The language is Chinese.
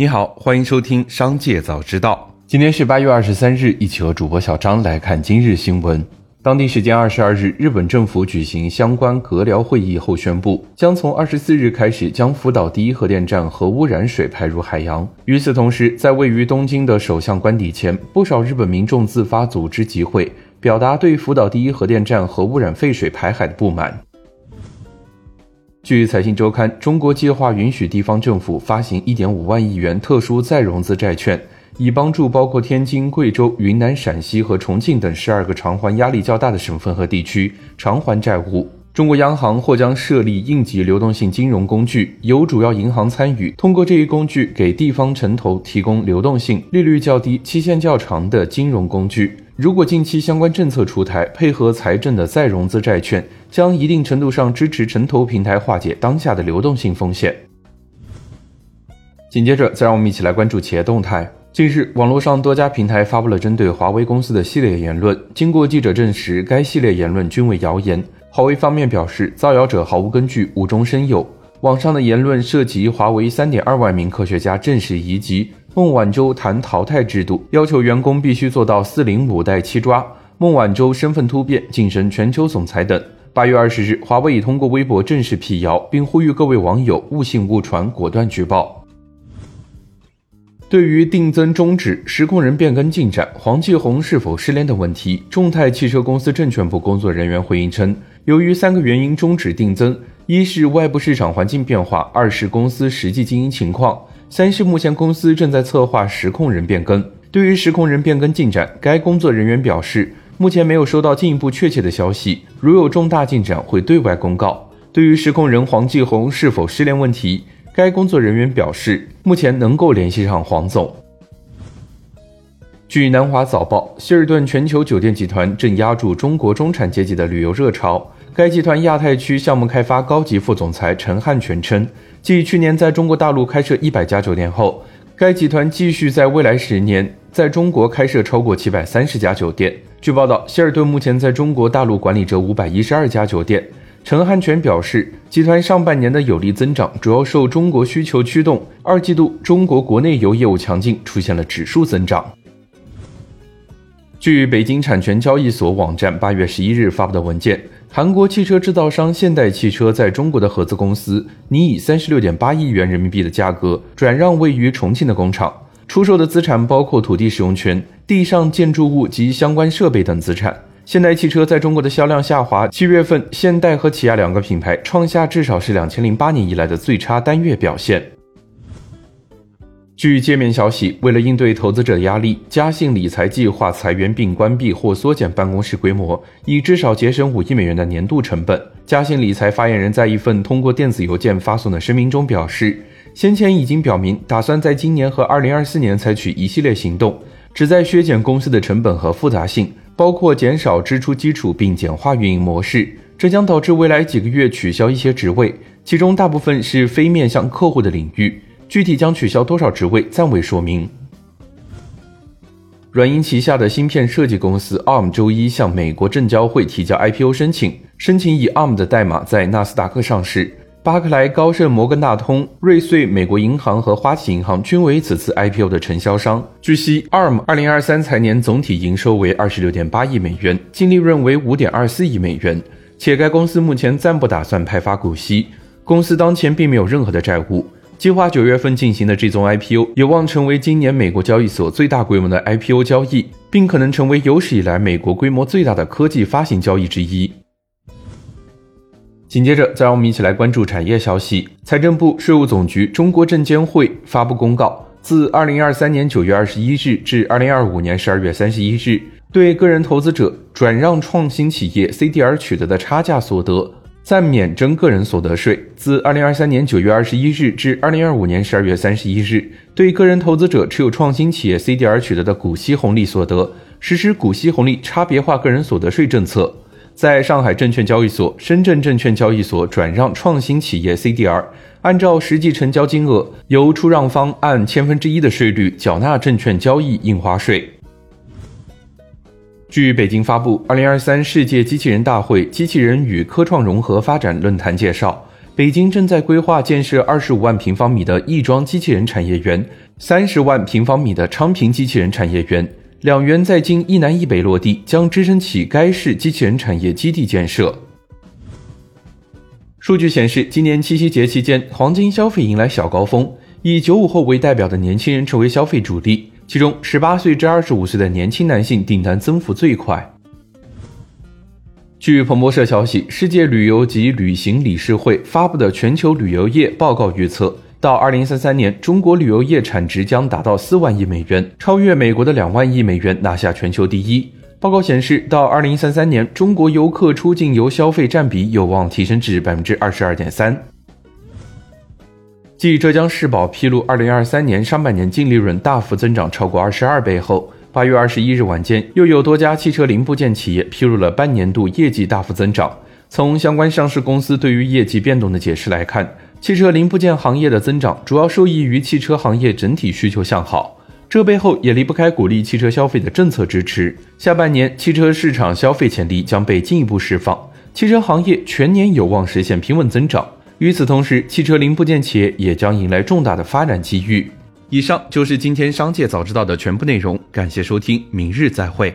你好，欢迎收听《商界早知道》。今天是八月二十三日，一起和主播小张来看今日新闻。当地时间二十二日，日本政府举行相关阁僚会议后宣布，将从二十四日开始将福岛第一核电站核污染水排入海洋。与此同时，在位于东京的首相官邸前，不少日本民众自发组织集会，表达对福岛第一核电站核污染废水排海的不满。据财新周刊，中国计划允许地方政府发行1.5万亿元特殊再融资债券，以帮助包括天津、贵州、云南、陕西和重庆等十二个偿还压力较大的省份和地区偿还债务。中国央行或将设立应急流动性金融工具，由主要银行参与，通过这一工具给地方城投提供流动性、利率较低、期限较长的金融工具。如果近期相关政策出台，配合财政的再融资债券，将一定程度上支持城投平台化解当下的流动性风险。紧接着，再让我们一起来关注企业动态。近日，网络上多家平台发布了针对华为公司的系列言论，经过记者证实，该系列言论均为谣言。华为方面表示，造谣者毫无根据，无中生有。网上的言论涉及华为3.2万名科学家正式移籍。孟晚舟谈淘汰制度，要求员工必须做到四零五代七抓。孟晚舟身份突变，晋升全球总裁等。八月二十日，华为已通过微博正式辟谣，并呼吁各位网友勿信勿传，果断举报。对于定增终止、实控人变更进展、黄继红是否失联等问题，众泰汽车公司证券部工作人员回应称，由于三个原因终止定增：一是外部市场环境变化，二是公司实际经营情况。三是目前公司正在策划实控人变更。对于实控人变更进展，该工作人员表示，目前没有收到进一步确切的消息，如有重大进展会对外公告。对于实控人黄继红是否失联问题，该工作人员表示，目前能够联系上黄总。据南华早报，希尔顿全球酒店集团正压住中国中产阶级的旅游热潮。该集团亚太区项目开发高级副总裁陈汉全称。继去年在中国大陆开设一百家酒店后，该集团继续在未来十年在中国开设超过七百三十家酒店。据报道，希尔顿目前在中国大陆管理着五百一十二家酒店。陈汉全表示，集团上半年的有力增长主要受中国需求驱动，二季度中国国内游业务强劲，出现了指数增长。据北京产权交易所网站八月十一日发布的文件。韩国汽车制造商现代汽车在中国的合资公司拟以三十六点八亿元人民币的价格转让位于重庆的工厂，出售的资产包括土地使用权、地上建筑物及相关设备等资产。现代汽车在中国的销量下滑，七月份现代和起亚两个品牌创下至少是两千零八年以来的最差单月表现。据界面消息，为了应对投资者压力，嘉信理财计划裁员并关闭或缩减办公室规模，以至少节省五亿美元的年度成本。嘉信理财发言人在一份通过电子邮件发送的声明中表示，先前已经表明打算在今年和二零二四年采取一系列行动，旨在削减公司的成本和复杂性，包括减少支出基础并简化运营模式。这将导致未来几个月取消一些职位，其中大部分是非面向客户的领域。具体将取消多少职位暂未说明。软银旗下的芯片设计公司 ARM 周一向美国证交会提交 IPO 申请，申请以 ARM 的代码在纳斯达克上市。巴克莱、高盛、摩根大通、瑞穗、美国银行和花旗银行均为此次 IPO 的承销商。据悉，ARM 二零二三财年总体营收为二十六点八亿美元，净利润为五点二四亿美元，且该公司目前暂不打算派发股息。公司当前并没有任何的债务。计划九月份进行的这宗 IPO 有望成为今年美国交易所最大规模的 IPO 交易，并可能成为有史以来美国规模最大的科技发行交易之一。紧接着，再让我们一起来关注产业消息。财政部、税务总局、中国证监会发布公告，自二零二三年九月二十一日至二零二五年十二月三十一日，对个人投资者转让创新企业 CDR 取得的差价所得。暂免征个人所得税。自二零二三年九月二十一日至二零二五年十二月三十一日，对个人投资者持有创新企业 CDR 取得的股息红利所得，实施股息红利差别化个人所得税政策。在上海证券交易所、深圳证券交易所转让创新企业 CDR，按照实际成交金额，由出让方按千分之一的税率缴纳证券交易印花税。据北京发布《二零二三世界机器人大会机器人与科创融合发展论坛》介绍，北京正在规划建设二十五万平方米的亦庄机器人产业园，三十万平方米的昌平机器人产业园，两园在京一南一北落地，将支撑起该市机器人产业基地建设。数据显示，今年七夕节期间，黄金消费迎来小高峰，以九五后为代表的年轻人成为消费主力，其中十八岁至二十五岁的年轻男性订单增幅最快。据彭博社消息，世界旅游及旅行理事会发布的全球旅游业报告预测，到二零三三年，中国旅游业产值将达到四万亿美元，超越美国的两万亿美元，拿下全球第一。报告显示，到二零三三年，中国游客出境游消费占比有望提升至百分之二十二点三。继浙江世宝披露二零二三年上半年净利润大幅增长超过二十二倍后，八月二十一日晚间，又有多家汽车零部件企业披露了半年度业绩大幅增长。从相关上市公司对于业绩变动的解释来看，汽车零部件行业的增长主要受益于汽车行业整体需求向好，这背后也离不开鼓励汽车消费的政策支持。下半年汽车市场消费潜力将被进一步释放，汽车行业全年有望实现平稳增长。与此同时，汽车零部件企业也将迎来重大的发展机遇。以上就是今天商界早知道的全部内容，感谢收听，明日再会。